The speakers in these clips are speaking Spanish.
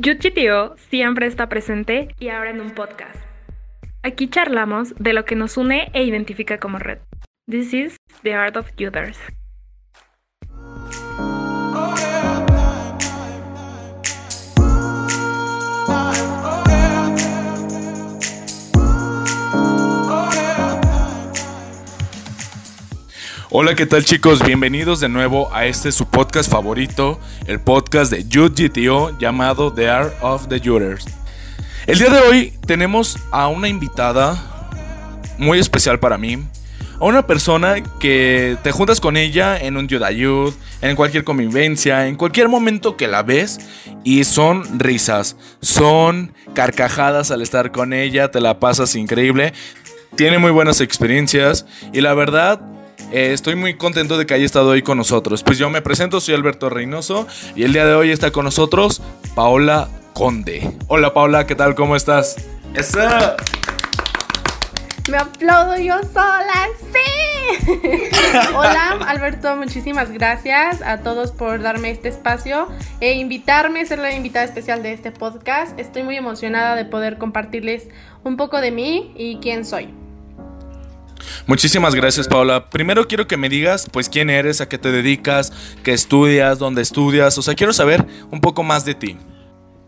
YuGTO siempre está presente y ahora en un podcast. Aquí charlamos de lo que nos une e identifica como red. This is the art of Youters. Hola, ¿qué tal chicos? Bienvenidos de nuevo a este su podcast favorito, el podcast de GTO llamado The Art of the Shooters. El día de hoy tenemos a una invitada muy especial para mí, a una persona que te juntas con ella en un Youth en cualquier convivencia, en cualquier momento que la ves y son risas, son carcajadas al estar con ella, te la pasas increíble, tiene muy buenas experiencias y la verdad eh, estoy muy contento de que haya estado hoy con nosotros. Pues yo me presento, soy Alberto Reynoso y el día de hoy está con nosotros Paola Conde. Hola Paola, ¿qué tal? ¿Cómo estás? ¡Esa! Me aplaudo yo sola, sí. Hola Alberto, muchísimas gracias a todos por darme este espacio e invitarme a ser la invitada especial de este podcast. Estoy muy emocionada de poder compartirles un poco de mí y quién soy. Muchísimas gracias, Paula. Primero quiero que me digas, pues, quién eres, a qué te dedicas, qué estudias, dónde estudias. O sea, quiero saber un poco más de ti.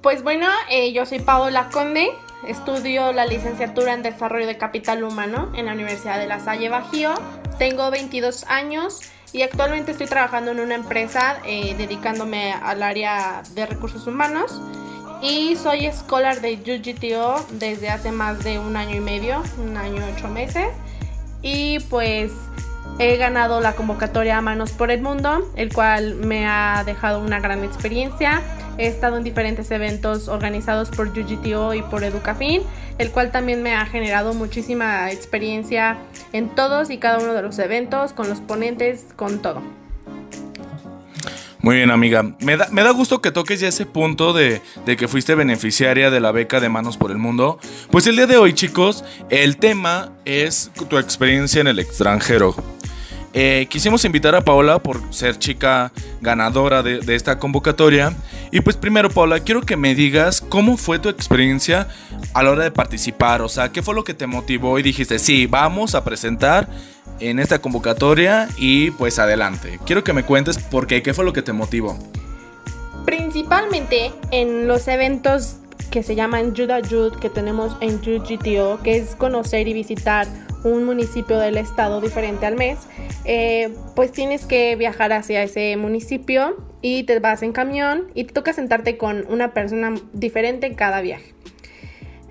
Pues bueno, eh, yo soy Paola Conde. Estudio la licenciatura en Desarrollo de Capital Humano en la Universidad de La Salle Bajío. Tengo 22 años y actualmente estoy trabajando en una empresa eh, dedicándome al área de recursos humanos. Y soy escolar de UGTO desde hace más de un año y medio, un año y ocho meses y pues he ganado la convocatoria Manos por el Mundo, el cual me ha dejado una gran experiencia. He estado en diferentes eventos organizados por UGTO y por Educafin, el cual también me ha generado muchísima experiencia en todos y cada uno de los eventos, con los ponentes, con todo. Muy bien, amiga. Me da, me da gusto que toques ya ese punto de, de, que fuiste beneficiaria de la beca de Manos por el Mundo. Pues el día de hoy, chicos, el tema es tu experiencia en el extranjero. Eh, quisimos invitar a Paola por ser chica ganadora de, de, esta convocatoria. Y pues primero, Paola, quiero que me digas cómo fue tu experiencia a la hora de participar. O sea, ¿qué fue lo que te motivó y dijiste, sí, vamos a presentar en esta convocatoria y pues adelante? Quiero que me cuentes por qué, qué fue lo que te motivó. Principalmente en los eventos que se llaman Judah Jud que tenemos en GTO, que es conocer y visitar un municipio del estado diferente al mes, eh, pues tienes que viajar hacia ese municipio y te vas en camión y te toca sentarte con una persona diferente en cada viaje.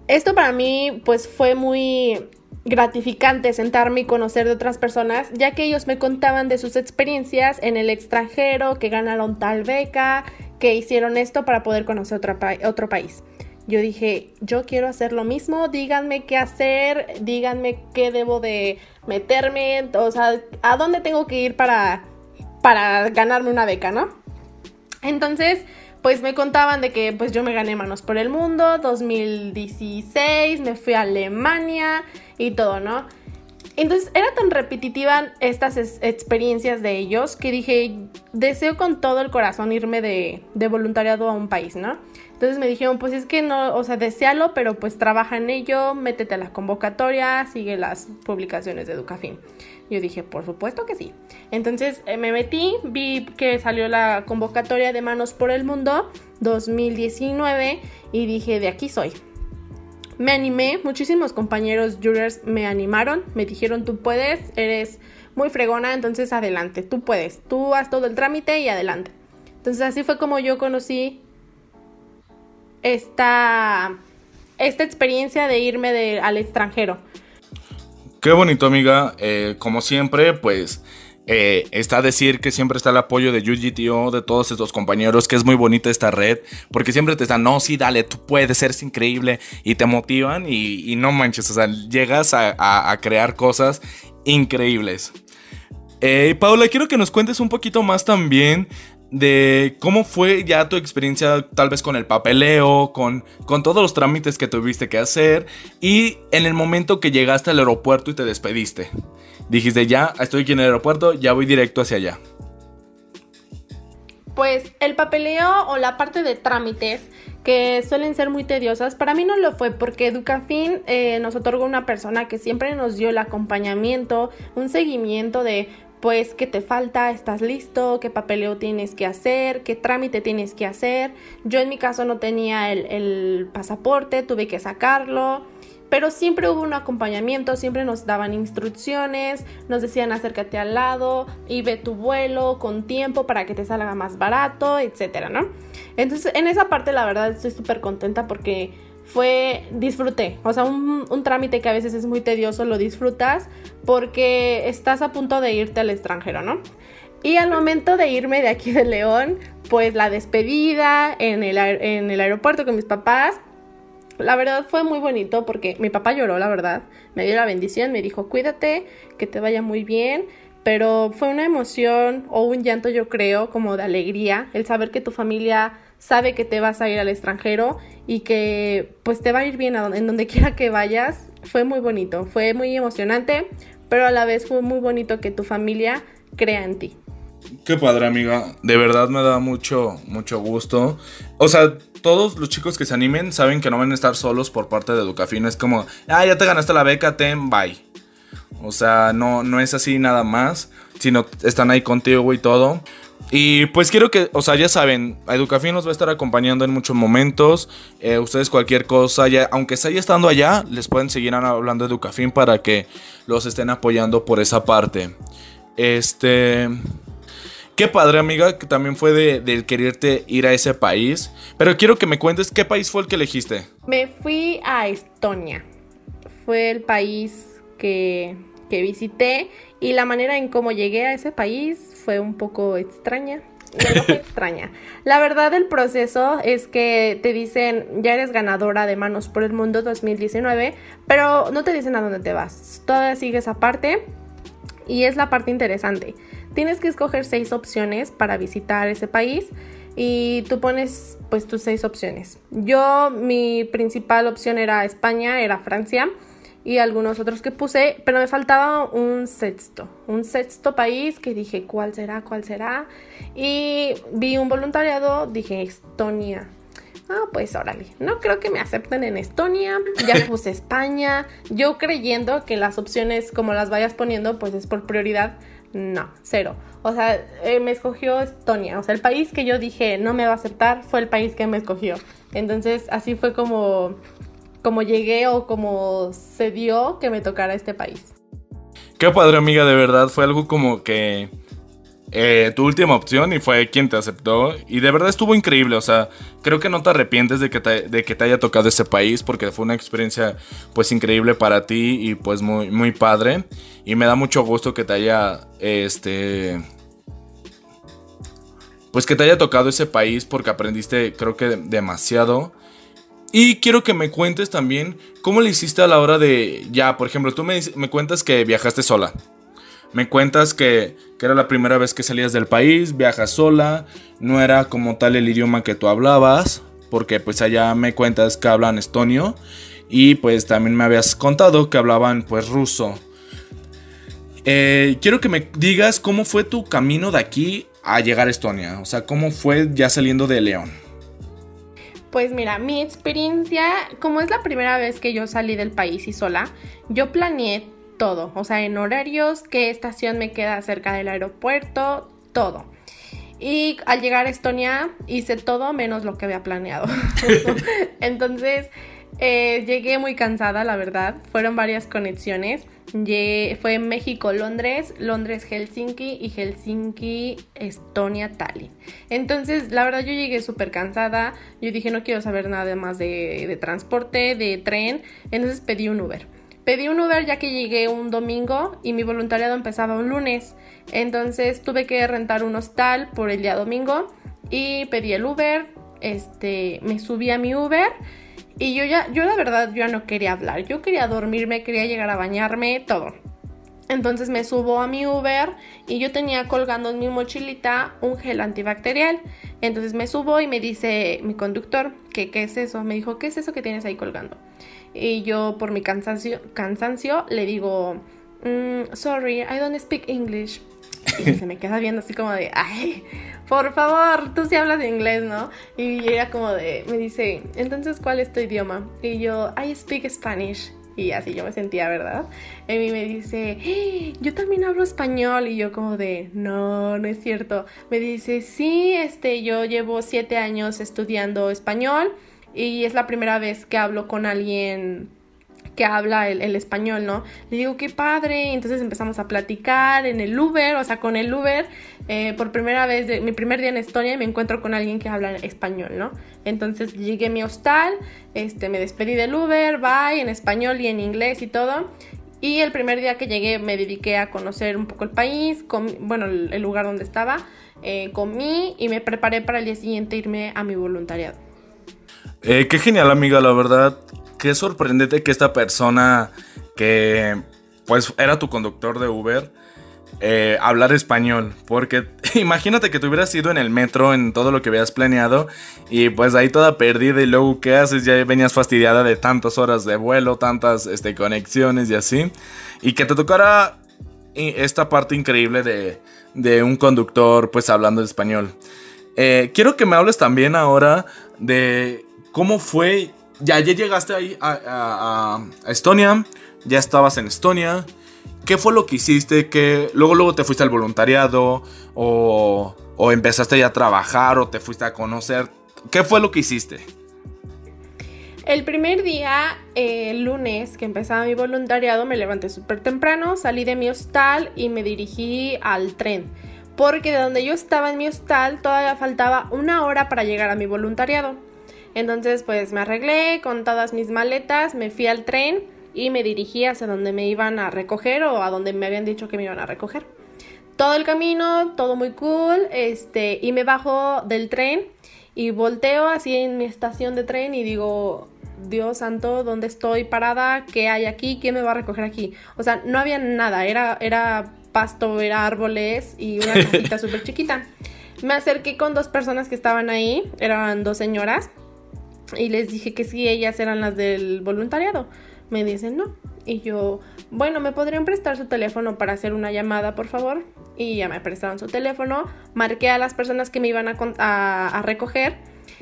Esto para mí pues fue muy gratificante sentarme y conocer de otras personas, ya que ellos me contaban de sus experiencias en el extranjero, que ganaron tal beca, que hicieron esto para poder conocer otro, otro país. Yo dije, yo quiero hacer lo mismo, díganme qué hacer, díganme qué debo de meterme, o sea, a dónde tengo que ir para, para ganarme una beca, ¿no? Entonces, pues me contaban de que pues yo me gané Manos por el Mundo, 2016, me fui a Alemania y todo, ¿no? Entonces era tan repetitiva estas experiencias de ellos que dije, deseo con todo el corazón irme de, voluntariado a un país, ¿no? Entonces me dijeron, pues es que no, o sea, desealo, pero pues trabaja en ello, métete a la convocatoria, sigue las publicaciones de Educafin. Yo dije, por supuesto que sí. Entonces eh, me metí, vi que salió la convocatoria de Manos por el Mundo 2019 y dije, de aquí soy. Me animé, muchísimos compañeros jurors me animaron, me dijeron, tú puedes, eres muy fregona, entonces adelante, tú puedes, tú haz todo el trámite y adelante. Entonces así fue como yo conocí esta, esta experiencia de irme al extranjero. Qué bonito, amiga. Eh, como siempre, pues eh, está decir que siempre está el apoyo de UGTO, de todos estos compañeros, que es muy bonita esta red, porque siempre te están, no, sí, dale, tú puedes, eres increíble, y te motivan y, no manches, o sea, llegas a, crear cosas increíbles. Eh, Paula, quiero que nos cuentes un poquito más también de cómo fue ya tu experiencia tal vez con el papeleo, con, con todos los trámites que tuviste que hacer y en el momento que llegaste al aeropuerto y te despediste. Dijiste, ya estoy aquí en el aeropuerto, ya voy directo hacia allá. Pues el papeleo o la parte de trámites que suelen ser muy tediosas, para mí no lo fue porque Educafin eh, nos otorgó una persona que siempre nos dio el acompañamiento, un seguimiento de pues qué te falta, estás listo, qué papeleo tienes que hacer, qué trámite tienes que hacer. Yo en mi caso no tenía el, el pasaporte, tuve que sacarlo pero siempre hubo un acompañamiento, siempre nos daban instrucciones, nos decían acércate al lado y ve tu vuelo con tiempo para que te salga más barato, etcétera, ¿no? Entonces, en esa parte, la verdad, estoy súper contenta porque fue, disfruté, o sea, un, un, trámite que a veces es muy tedioso, lo disfrutas porque estás a punto de irte al extranjero, ¿no? Y al momento de irme de aquí de León, pues la despedida en el, en el aeropuerto con mis papás, la verdad fue muy bonito porque mi papá lloró, la verdad. Me dio la bendición, me dijo, cuídate, que te vaya muy bien. Pero fue una emoción o un llanto, yo creo, como de alegría, el saber que tu familia sabe que te vas a ir al extranjero y que pues te va a ir bien en donde quiera que vayas. Fue muy bonito, fue muy emocionante, pero a la vez fue muy bonito que tu familia crea en ti. Qué padre, amiga. De verdad me da mucho, mucho gusto. O sea, todos los chicos que se animen saben que no van a estar solos por parte de Educafino. Es como, ah, ya te ganaste la beca, ten, bye. O sea, no, no es así nada más, sino están ahí contigo y todo. Y pues quiero que, o sea, ya saben, Educafin nos va a estar acompañando en muchos momentos. Eh, ustedes cualquier cosa, ya, aunque esté estando allá, les pueden seguir hablando de Educafin para que los estén apoyando por esa parte. Este... Qué padre, amiga, que también fue de, quererte ir a ese país. Pero quiero que me cuentes qué país fue el que elegiste. Me fui a Estonia. Fue el país que, que visité y la manera en cómo llegué a ese país fue un poco extraña. No, fue extraña. La verdad del proceso es que te dicen, ya eres ganadora de Manos por el Mundo 2019, pero no te dicen a dónde te vas. Todavía sigues aparte y es la parte interesante. Tienes que escoger seis opciones para visitar ese país y tú pones pues tus seis opciones. Yo mi principal opción era España, era Francia y algunos otros que puse, pero me faltaba un sexto, un sexto país que dije cuál será, cuál será y vi un voluntariado, dije Estonia. Ah, pues órale, no creo que me acepten en Estonia, ya puse España, yo creyendo que las opciones como las vayas poniendo pues es por prioridad, no, cero. O sea, eh, me escogió Estonia. O sea, el país que yo dije no me va a aceptar fue el país que me escogió. Entonces, así fue como, como llegué o como se dio que me tocara este país. Qué padre, amiga, de verdad. Fue algo como que eh, tu última opción y fue quien te aceptó. Y de verdad estuvo increíble. O sea, creo que no te arrepientes de que te, de que te haya tocado ese país porque fue una experiencia pues increíble para ti y pues muy, muy padre. Y me da mucho gusto que te haya, este... Pues que te haya tocado ese país porque aprendiste creo que demasiado. Y quiero que me cuentes también cómo le hiciste a la hora de... Ya, por ejemplo, tú me, me cuentas que viajaste sola. Me cuentas que, era la primera vez que salías del país, viajas sola, no era como tal el idioma que tú hablabas, porque pues allá me cuentas que hablan estonio y pues también me habías contado que hablaban pues ruso. Eh, quiero que me digas cómo fue tu camino de aquí a llegar a Estonia, o sea, cómo fue ya saliendo de León. Pues mira, mi experiencia, como es la primera vez que yo salí del país y sola, yo planeé todo, o sea, en horarios, qué estación me queda cerca del aeropuerto, todo. Y al llegar a Estonia hice todo menos lo que había planeado. Entonces, eh, llegué muy cansada, la verdad. Fueron varias conexiones. fue México-Londres, Londres-Helsinki y Helsinki-Estonia-Tallinn. Entonces, la verdad, yo llegué súper cansada. Yo dije, no quiero saber nada más de, de transporte, de tren. Entonces pedí un Uber. Pedí un Uber ya que llegué un domingo y mi voluntariado empezaba un lunes. Entonces tuve que rentar un hostal por el día domingo y pedí el Uber. Este, me subí a mi Uber y yo ya, yo la verdad, yo ya no quería hablar. Yo quería dormirme, quería llegar a bañarme, todo. Entonces me subo a mi Uber y yo tenía colgando en mi mochilita un gel antibacterial. Entonces me subo y me dice mi conductor que qué es eso. Me dijo, ¿qué es eso que tienes ahí colgando? Y yo por mi cansancio, cansancio le digo, mm, sorry, I don't speak English. Y se me queda viendo así como de, ay, por favor, tú sí hablas inglés, ¿no? Y ella como de, me dice, entonces, ¿cuál es tu idioma? Y yo, I speak Spanish. Y así yo me sentía, ¿verdad? Y me dice, ¡Eh! yo también hablo español. Y yo como de, no, no es cierto. Me dice, sí, este, yo llevo siete años estudiando español y es la primera vez que hablo con alguien que habla el, español, ¿no? Le digo, qué padre, entonces empezamos a platicar en el Uber, o sea, con el Uber, eh, por primera vez, mi primer día en Estonia, me encuentro con alguien que habla español, ¿no? Entonces llegué a mi hostal, este, me despedí del Uber, bye, en español y en inglés y todo. Y el primer día que llegué me dediqué a conocer un poco el país, bueno, el, lugar donde estaba, eh, comí y me preparé para el día siguiente irme a mi voluntariado. Eh, qué genial, amiga, la verdad qué sorprendente que esta persona que pues era tu conductor de Uber eh, hablar español. Porque imagínate que te hubieras ido en el metro en todo lo que habías planeado y pues ahí toda perdida y luego qué haces, ya venías fastidiada de tantas horas de vuelo, tantas este, conexiones y así. Y que te tocara esta parte increíble de, de un conductor pues hablando español. Eh, quiero que me hables también ahora de cómo fue ya, ya llegaste ahí a, Estonia, ya estabas en Estonia. ¿Qué fue lo que hiciste? que luego, luego te fuiste al voluntariado o, o empezaste ya a trabajar o te fuiste a conocer? ¿Qué fue lo que hiciste? El primer día, el lunes que empezaba mi voluntariado, me levanté súper temprano, salí de mi hostal y me dirigí al tren. Porque de donde yo estaba en mi hostal todavía faltaba una hora para llegar a mi voluntariado. Entonces pues me arreglé con todas mis maletas, me fui al tren y me dirigí hacia donde me iban a recoger o a donde me habían dicho que me iban a recoger. Todo el camino, todo muy cool, este, y me bajo del tren y volteo así en mi estación de tren y digo, Dios santo, ¿dónde estoy parada? ¿Qué hay aquí? ¿Quién me va a recoger aquí? O sea, no había nada, era, era pasto, era árboles y una casita súper chiquita. Me acerqué con dos personas que estaban ahí, eran dos señoras, y les dije que sí, ellas eran las del voluntariado. Me dicen no. Y yo, bueno, ¿me podrían prestar su teléfono para hacer una llamada, por favor? Y ya me prestaron su teléfono. Marqué a las personas que me iban a, a recoger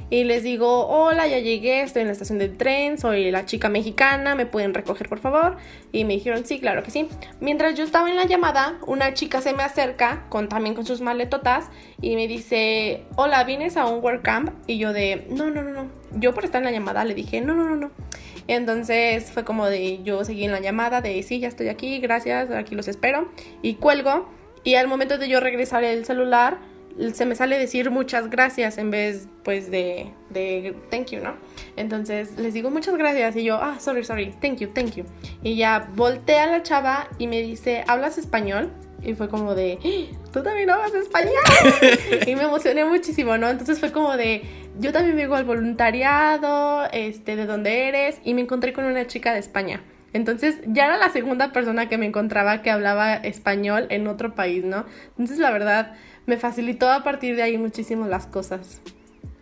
y les digo, hola, ya llegué, estoy en la estación del tren, soy la chica mexicana, ¿me pueden recoger por favor? Y me dijeron, sí, claro que sí. Mientras yo estaba en la llamada, una chica se me acerca, con, también con sus maletotas, y me dice, hola, ¿vienes a un WordCamp? Y yo de, no, no, no, no. Yo por estar en la llamada le dije, no, no, no, no. Entonces fue como de, yo seguí en la llamada, de, sí, ya estoy aquí, gracias, aquí los espero. Y cuelgo, y al momento de yo regresar el celular, se me sale decir muchas gracias en vez pues de, de thank you, ¿no? Entonces les digo muchas gracias y yo, ah, sorry, sorry, thank you, thank you. Y ya volteé a la chava y me dice, ¿hablas español? Y fue como de, ¡Ah! tú también hablas español. y me emocioné muchísimo, ¿no? Entonces fue como de, yo también vengo al voluntariado, este, de dónde eres, y me encontré con una chica de España. Entonces ya era la segunda persona que me encontraba que hablaba español en otro país, ¿no? Entonces la verdad me facilitó a partir de ahí muchísimo las cosas.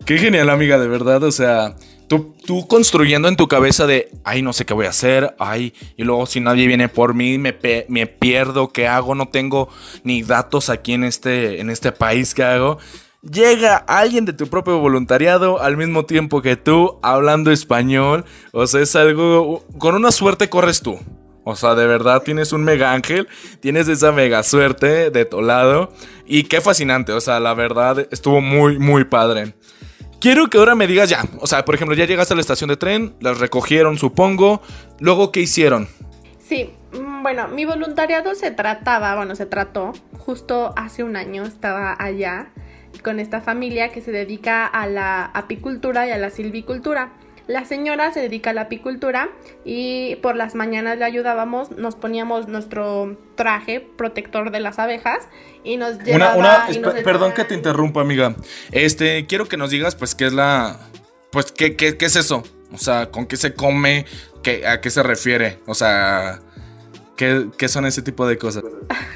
Qué genial, amiga, de verdad. O sea, tú, tú construyendo en tu cabeza de, ay, no sé qué voy a hacer, ay, y luego si nadie viene por mí, me, me pierdo, ¿qué hago? No tengo ni datos aquí en este, en este país, ¿qué hago? Llega alguien de tu propio voluntariado al mismo tiempo que tú, hablando español. O sea, es algo, con una suerte corres tú. O sea, de verdad tienes un mega ángel, tienes esa mega suerte de tu lado. Y qué fascinante, o sea, la verdad estuvo muy, muy padre. Quiero que ahora me digas ya, o sea, por ejemplo, ya llegaste a la estación de tren, las recogieron, supongo. Luego, ¿qué hicieron? Sí, mm, bueno, mi voluntariado se trataba, bueno, se trató, justo hace un año estaba allá con esta familia que se dedica a la apicultura y a la silvicultura. La señora se dedica a la apicultura y por las mañanas le ayudábamos, nos poníamos nuestro traje protector de las abejas y nos llevaba... perdón que te interrumpa, amiga. Este, quiero que nos digas, pues, qué es la... Pues, ¿qué, qué, qué es eso? O sea, ¿con qué se come? ¿Qué, ¿A qué se refiere? O sea, ¿qué, qué son ese tipo de cosas?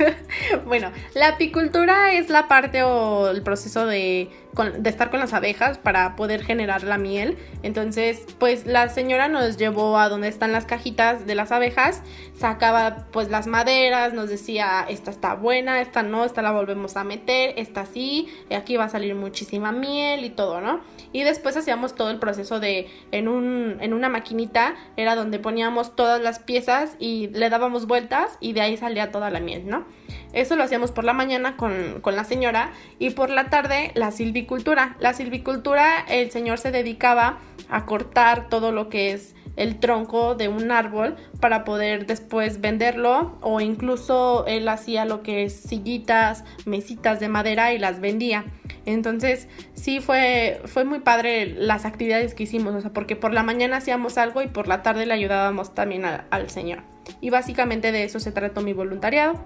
bueno, la apicultura es la parte o el proceso de de estar con las abejas para poder generar la miel. Entonces, pues la señora nos llevó a donde están las cajitas de las abejas, sacaba pues las maderas, nos decía, esta está buena, esta no, esta la volvemos a meter, esta sí, aquí va a salir muchísima miel y todo, ¿no? Y después hacíamos todo el proceso de en, un, en una maquinita, era donde poníamos todas las piezas y le dábamos vueltas y de ahí salía toda la miel, ¿no? Eso lo hacíamos por la mañana con, con la señora y por la tarde la silvicultura. La silvicultura, el señor se dedicaba a cortar todo lo que es el tronco de un árbol para poder después venderlo o incluso él hacía lo que es sillitas, mesitas de madera y las vendía. Entonces sí fue, fue muy padre las actividades que hicimos, o sea, porque por la mañana hacíamos algo y por la tarde le ayudábamos también al Señor. Y básicamente de eso se trató mi voluntariado.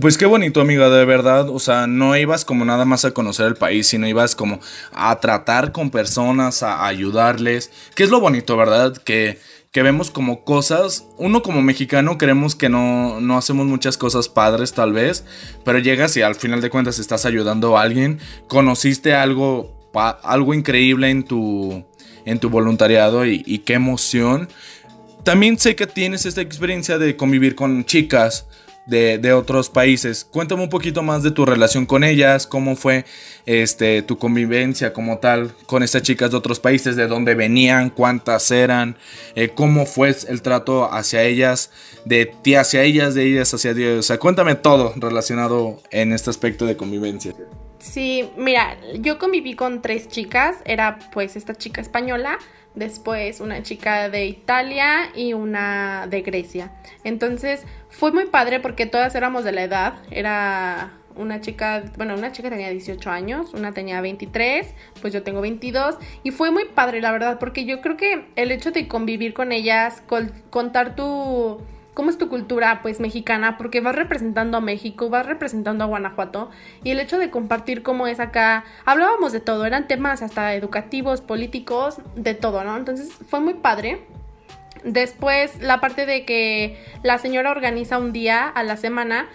Pues qué bonito, amiga, de verdad. O sea, no ibas como nada más a conocer el país, sino ibas como a tratar con personas, a ayudarles. Que es lo bonito, ¿verdad? Que, que vemos como cosas. Uno como mexicano creemos que no, no hacemos muchas cosas padres, tal vez. Pero llegas y al final de cuentas estás ayudando a alguien. Conociste algo, algo increíble en tu, en tu voluntariado y, y qué emoción. También sé que tienes esta experiencia de convivir con chicas de, otros países. Cuéntame un poquito más de tu relación con ellas, cómo fue este, tu convivencia como tal con estas chicas de otros países, de dónde venían, cuántas eran, eh, cómo fue el trato hacia ellas, de ti hacia ellas, de ellas hacia Dios. O sea, cuéntame todo relacionado en este aspecto de convivencia. Sí, mira, yo conviví con tres chicas, era pues esta chica española, después una chica de Italia y una de Grecia. Entonces fue muy padre porque todas éramos de la edad, era una chica, bueno, una chica tenía 18 años, una tenía 23, pues yo tengo 22 y fue muy padre la verdad porque yo creo que el hecho de convivir con ellas, contar tu cómo es tu cultura pues mexicana, porque vas representando a México, vas representando a Guanajuato y el hecho de compartir cómo es acá, hablábamos de todo, eran temas hasta educativos, políticos, de todo, ¿no? Entonces fue muy padre. Después la parte de que la señora organiza un día a la semana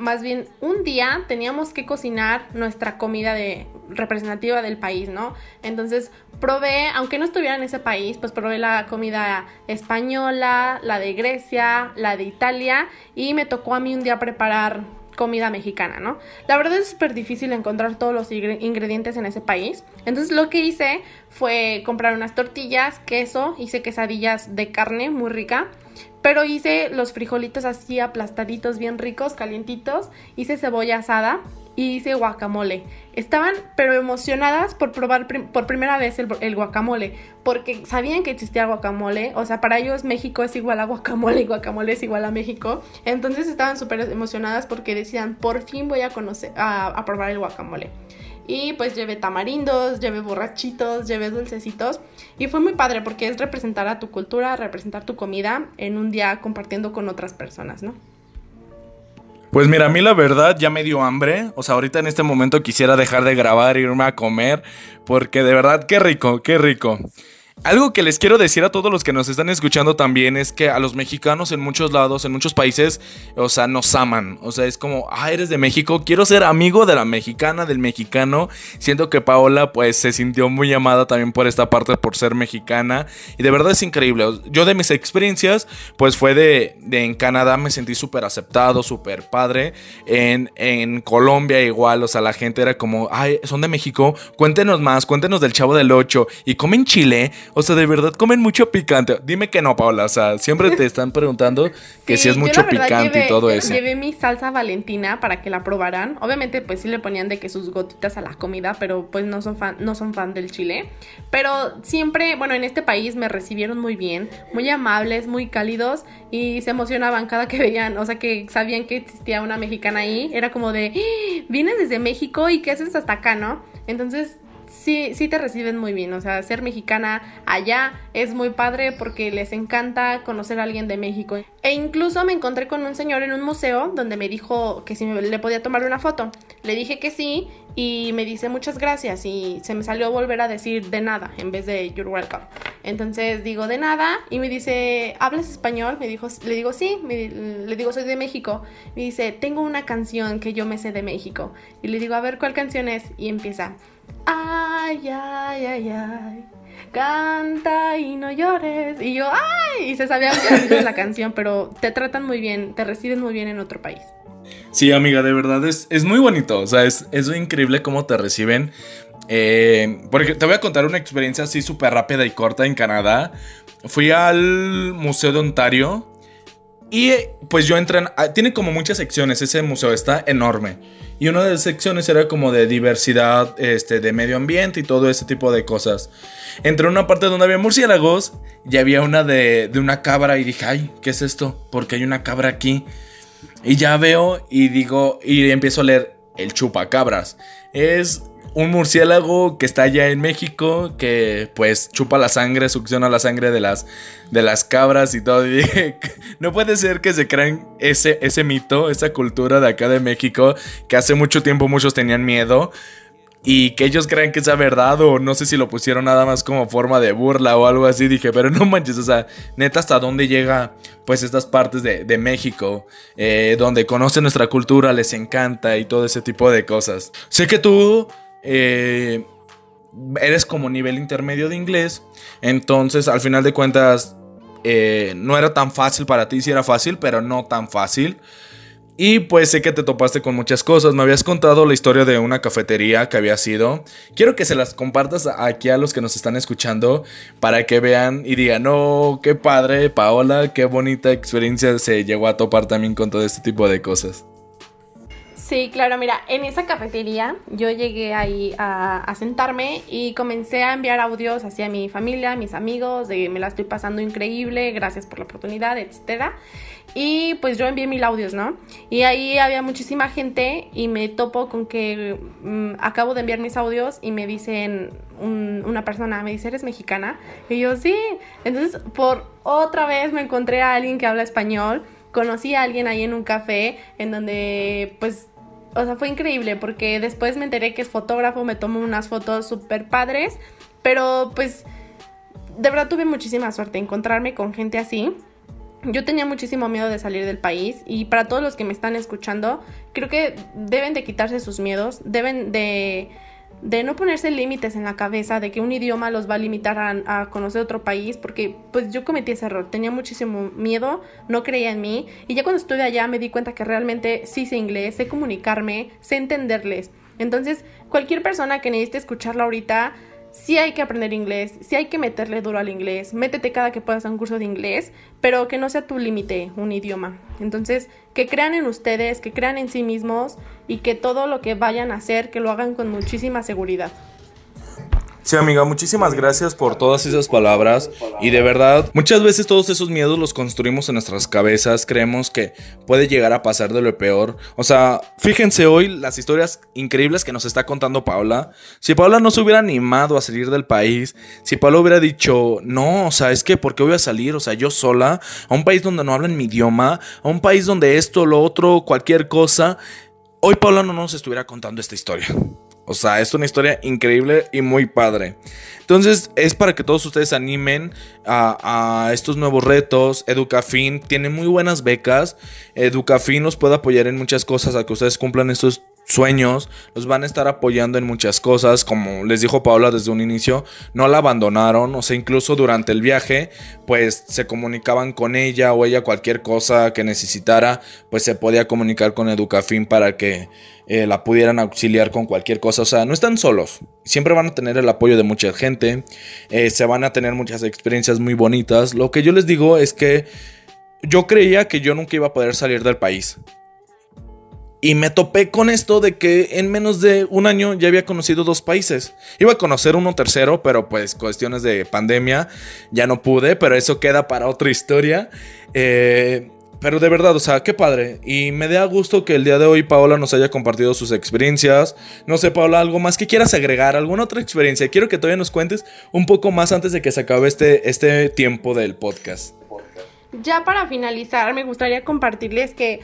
más bien un día teníamos que cocinar nuestra comida de representativa del país, ¿no? Entonces probé, aunque no estuviera en ese país, pues probé la comida española, la de Grecia, la de Italia y me tocó a mí un día preparar comida mexicana, ¿no? La verdad es súper difícil encontrar todos los ingredientes en ese país. Entonces lo que hice fue comprar unas tortillas, queso, hice quesadillas de carne muy rica pero hice los frijolitos así aplastaditos, bien ricos, calientitos. Hice cebolla asada y hice guacamole. Estaban pero emocionadas por probar por primera vez el, guacamole, porque sabían que existía guacamole, o sea, para ellos México es igual a guacamole y guacamole es igual a México, entonces estaban súper emocionadas porque decían, por fin voy a conocer, a probar el guacamole. Y pues llevé tamarindos, llevé borrachitos, llevé dulcecitos. Y fue muy padre porque es representar a tu cultura, representar tu comida en un día compartiendo con otras personas, ¿no? Pues mira, a mí la verdad ya me dio hambre. O sea, ahorita en este momento quisiera dejar de grabar e irme a comer. Porque de verdad, qué rico, qué rico. Algo que les quiero decir a todos los que nos están escuchando también es que a los mexicanos en muchos lados, en muchos países, o sea, nos aman. O sea, es como, ah, eres de México, quiero ser amigo de la mexicana, del mexicano. Siento que Paola pues se sintió muy amada también por esta parte, por ser mexicana. Y de verdad es increíble. Yo de mis experiencias, pues fue de, en Canadá me sentí súper aceptado, súper padre. En, en Colombia igual, o sea, la gente era como, ay, son de México, cuéntenos más, cuéntenos del Chavo del 8. Y comen chile. O sea, de verdad comen mucho picante. Dime que no, Paula. O sea, siempre te están preguntando que si es mucho picante y todo eso. Llevé mi salsa valentina para que la probaran. Obviamente, pues sí le ponían de que sus gotitas a la comida, pero pues no son fan, no son fan del chile. Pero siempre, bueno, en este país me recibieron muy bien, muy amables, muy cálidos y se emocionaban cada que veían, o sea, que sabían que existía una mexicana ahí. Era como de, ¡Ah! vienes desde México y qué haces hasta acá, ¿no? Entonces sí, sí te reciben muy bien. O sea, ser mexicana allá es muy padre porque les encanta conocer a alguien de México. E incluso me encontré con un señor en un museo donde me dijo que si le podía tomar una foto. Le dije que sí y me dice muchas gracias y se me salió volver a decir de nada en vez de you're welcome. Entonces digo, de nada. Y me dice, ¿hablas español? Me dijo, le digo, sí. le digo, soy de México. Me dice, tengo una canción que yo me sé de México. Y le digo, a ver, ¿cuál canción es? Y empieza, ay, ay, ay, ay. Canta y no llores. Y yo, ¡ay! Y se sabía la canción, pero te tratan muy bien, te reciben muy bien en otro país. Sí, amiga, de verdad es, es muy bonito. O sea, es, es increíble cómo te reciben. Eh, porque te voy a contar una experiencia así súper rápida y corta en Canadá. Fui al Museo de Ontario y pues yo entré, ah, tiene como muchas secciones, ese museo está enorme. Y una de las secciones era como de diversidad, este, de medio ambiente y todo ese tipo de cosas. Entré en una parte donde había murciélagos y había una de, de una cabra y dije, ay, ¿qué es esto? Porque hay una cabra aquí. Y ya veo y digo, y empiezo a leer el chupacabras. Es un murciélago que está allá en México, que pues chupa la sangre, succiona la sangre de las, de las cabras y todo. no puede ser que se crean ese, ese mito, esa cultura de acá de México, que hace mucho tiempo muchos tenían miedo. Y que ellos crean que es verdad o no sé si lo pusieron nada más como forma de burla o algo así. Dije, pero no manches, o sea, neta, ¿hasta dónde llega pues estas partes de, México? Eh, donde conocen nuestra cultura, les encanta y todo ese tipo de cosas. Sé que tú eh, eres como nivel intermedio de inglés, entonces al final de cuentas eh, no era tan fácil para ti, sí era fácil, pero no tan fácil. Y pues sé que te topaste con muchas cosas. Me habías contado la historia de una cafetería que había sido. Quiero que se las compartas aquí a los que nos están escuchando para que vean y digan, no, qué padre, Paola, qué bonita experiencia se llegó a topar también con todo este tipo de cosas. Sí, claro, mira, en esa cafetería yo llegué ahí a, sentarme y comencé a enviar audios hacia mi familia, mis amigos, de me la estoy pasando increíble, gracias por la oportunidad, etcétera. Y pues yo envié mil audios, ¿no? Y ahí había muchísima gente y me topo con que mm, acabo de enviar mis audios y me dicen una persona, me dice, ¿eres mexicana? Y yo, sí. Entonces, por otra vez me encontré a alguien que habla español conocí a alguien ahí en un café en donde pues o sea, fue increíble porque después me enteré que es fotógrafo, me tomó unas fotos súper padres, pero pues de verdad tuve muchísima suerte encontrarme con gente así. Yo tenía muchísimo miedo de salir del país y para todos los que me están escuchando, creo que deben de quitarse sus miedos, deben de de no ponerse límites en la cabeza de que un idioma los va a limitar a, conocer otro país, porque pues yo cometí ese error, tenía muchísimo miedo, no creía en mí, y ya cuando estuve allá me di cuenta que realmente sí sé inglés, sé comunicarme, sé entenderles. Entonces, cualquier persona que necesite escucharlo ahorita, sí hay que aprender inglés, sí hay que meterle duro al inglés, métete cada que puedas a un curso de inglés, pero que no sea tu límite un idioma. Entonces, que crean en ustedes, que crean en sí mismos y que todo lo que vayan a hacer, que lo hagan con muchísima seguridad. Sí, amiga, muchísimas gracias por todas esas palabras. Y de verdad, muchas veces todos esos miedos los construimos en nuestras cabezas. Creemos que puede llegar a pasar de lo peor. O sea, fíjense hoy las historias increíbles que nos está contando Paula. Si Paula no se hubiera animado a salir del país, si Paula hubiera dicho, no, o sea, es que, ¿por qué voy a salir? O sea, yo sola, a un país donde no hablan mi idioma, a un país donde esto, lo otro, cualquier cosa. Hoy Paula no nos estuviera contando esta historia. O sea, es una historia increíble y muy padre. Entonces, es para que todos ustedes animen a, estos nuevos retos. Educafin tiene muy buenas becas. Educafin los puede apoyar en muchas cosas a que ustedes cumplan estos sueños, los van a estar apoyando en muchas cosas, como les dijo Paula desde un inicio, no la abandonaron, o sea, incluso durante el viaje, pues se comunicaban con ella o ella cualquier cosa que necesitara, pues se podía comunicar con Educafin para que eh, la pudieran auxiliar con cualquier cosa, o sea, no están solos, siempre van a tener el apoyo de mucha gente, eh, se van a tener muchas experiencias muy bonitas, lo que yo les digo es que yo creía que yo nunca iba a poder salir del país. Y me topé con esto de que en menos de un año ya había conocido dos países. Iba a conocer uno tercero, pero pues cuestiones de pandemia ya no pude, pero eso queda para otra historia. Eh, pero de verdad, o sea, qué padre. Y me da gusto que el día de hoy Paola nos haya compartido sus experiencias. No sé, Paola, algo más que quieras agregar, alguna otra experiencia. Quiero que todavía nos cuentes un poco más antes de que se acabe este, este tiempo del podcast. Ya para finalizar, me gustaría compartirles que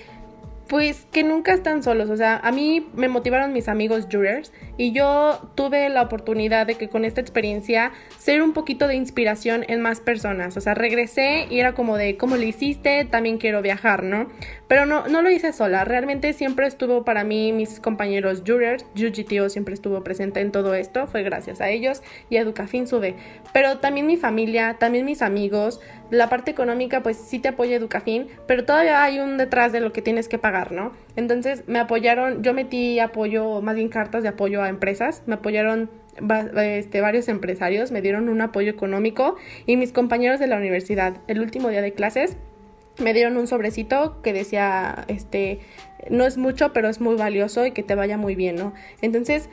Pues que nunca están solos, o sea, a mí me motivaron mis amigos jurors y yo tuve la oportunidad de que con esta experiencia ser un poquito de inspiración en más personas, o sea, regresé y era como de, ¿cómo lo hiciste? También quiero viajar, ¿no? Pero no, no lo hice sola, realmente siempre estuvo para mí mis compañeros jurors, UGTO siempre estuvo presente en todo esto, fue gracias a ellos y a Educafin sube, pero también mi familia, también mis amigos, la parte económica pues sí te apoya Educafin, pero todavía hay un detrás de lo que tienes que pagar, ¿no? Entonces me apoyaron, yo metí apoyo, más bien cartas de apoyo a empresas, me apoyaron este, varios empresarios, me dieron un apoyo económico y mis compañeros de la universidad, el último día de clases, me dieron un sobrecito que decía, este, no es mucho, pero es muy valioso y que te vaya muy bien, ¿no? Entonces,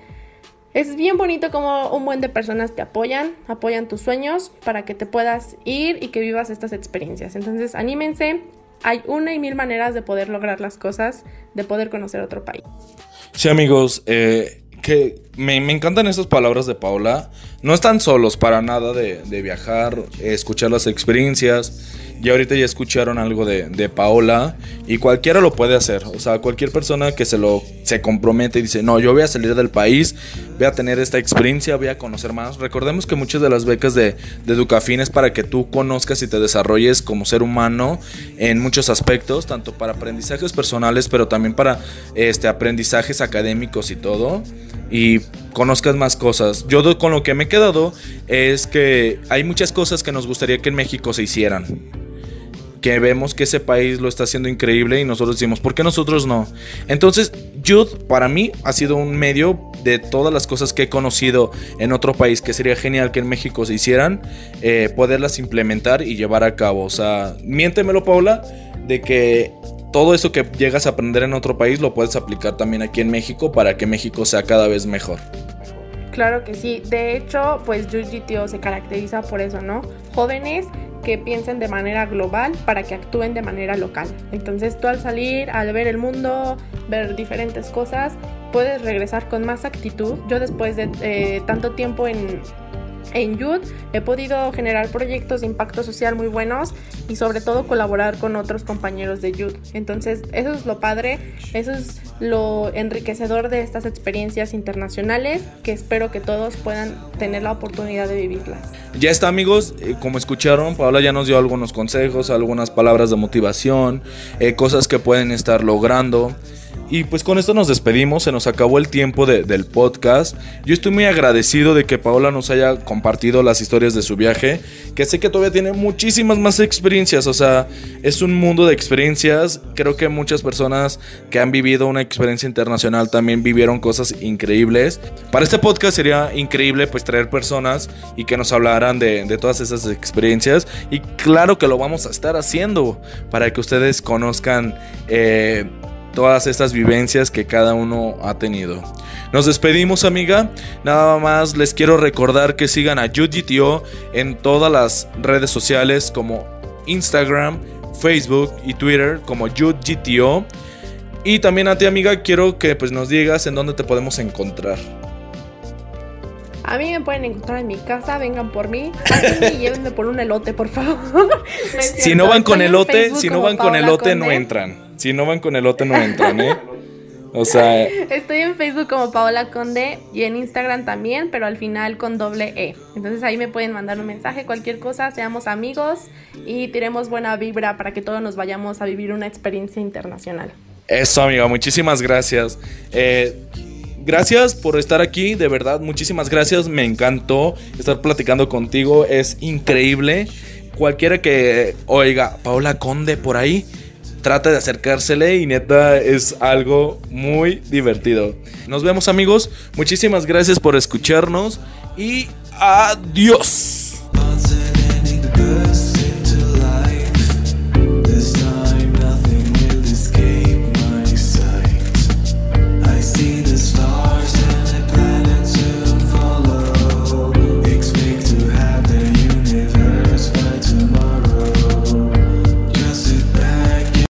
es bien bonito como un buen de personas te apoyan, apoyan tus sueños para que te puedas ir y que vivas estas experiencias. Entonces, anímense. Hay una y mil maneras de poder lograr las cosas, de poder conocer otro país. Sí, amigos, eh, que me, encantan esas palabras de Paula. No están solos para nada de, de viajar, escuchar las experiencias y ahorita ya escucharon algo de, de, Paola y cualquiera lo puede hacer. O sea, cualquier persona que se lo se compromete y dice, no, yo voy a salir del país, voy a tener esta experiencia, voy a conocer más. Recordemos que muchas de las becas de, de Educafin es para que tú conozcas y te desarrolles como ser humano en muchos aspectos, tanto para aprendizajes personales, pero también para este, aprendizajes académicos y todo. Y conozcas más cosas. Yo con lo que me he quedado es que hay muchas cosas que nos gustaría que en México se hicieran que vemos que ese país lo está haciendo increíble y nosotros decimos, ¿por qué nosotros no? Entonces, Youth para mí ha sido un medio de todas las cosas que he conocido en otro país, que sería genial que en México se hicieran, eh, poderlas implementar y llevar a cabo. O sea, miéntemelo, Paula, de que todo eso que llegas a aprender en otro país lo puedes aplicar también aquí en México para que México sea cada vez mejor. Claro que sí. De hecho, pues Jiu-Jitsu se caracteriza por eso, ¿no? Jóvenes que piensen de manera global para que actúen de manera local. Entonces tú al salir, al ver el mundo, ver diferentes cosas, puedes regresar con más actitud. Yo después de eh, tanto tiempo en, en Youth he podido generar proyectos de impacto social muy buenos y sobre todo colaborar con otros compañeros de Youth. Entonces, eso es lo padre, eso es lo enriquecedor de estas experiencias internacionales que espero que todos puedan tener la oportunidad de vivirlas. Ya está amigos, eh, como escucharon, Paola ya nos dio algunos consejos, algunas palabras de motivación, eh, cosas que pueden estar logrando. Y pues con esto nos despedimos, se nos acabó el tiempo del podcast. Yo estoy muy agradecido de que Paola nos haya compartido las historias de su viaje, que sé que todavía tiene muchísimas más experiencias, o sea, es un mundo de experiencias. Creo que muchas personas que han vivido una experiencia internacional también vivieron cosas increíbles. Para este podcast sería increíble pues traer personas y que nos hablaran de, todas esas experiencias. Y claro que lo vamos a estar haciendo para que ustedes conozcan... Eh, todas estas vivencias que cada uno ha tenido. Nos despedimos amiga, nada más les quiero recordar que sigan a UGTO en todas las redes sociales como Instagram, Facebook y Twitter como UGTO. Y también a ti amiga quiero que pues nos digas en dónde te podemos encontrar. A mí me pueden encontrar en mi casa, vengan por mí, y llévenme por un elote, por favor. si no van con elote, si no van con elote no entran. Si no van con elote no entran, ¿eh? O sea, estoy en Facebook como Paola Conde y en Instagram también, pero al final con doble E. Entonces ahí me pueden mandar un mensaje, cualquier cosa, seamos amigos y tiremos buena vibra para que todos nos vayamos a vivir una experiencia internacional. Eso, amigo, muchísimas gracias. Eh, gracias por estar aquí, de verdad, muchísimas gracias. Me encantó estar platicando contigo, es increíble. Cualquiera que oiga, Paola Conde por ahí, trata de acercársele y neta es algo muy divertido. Nos vemos amigos, muchísimas gracias por escucharnos y adiós.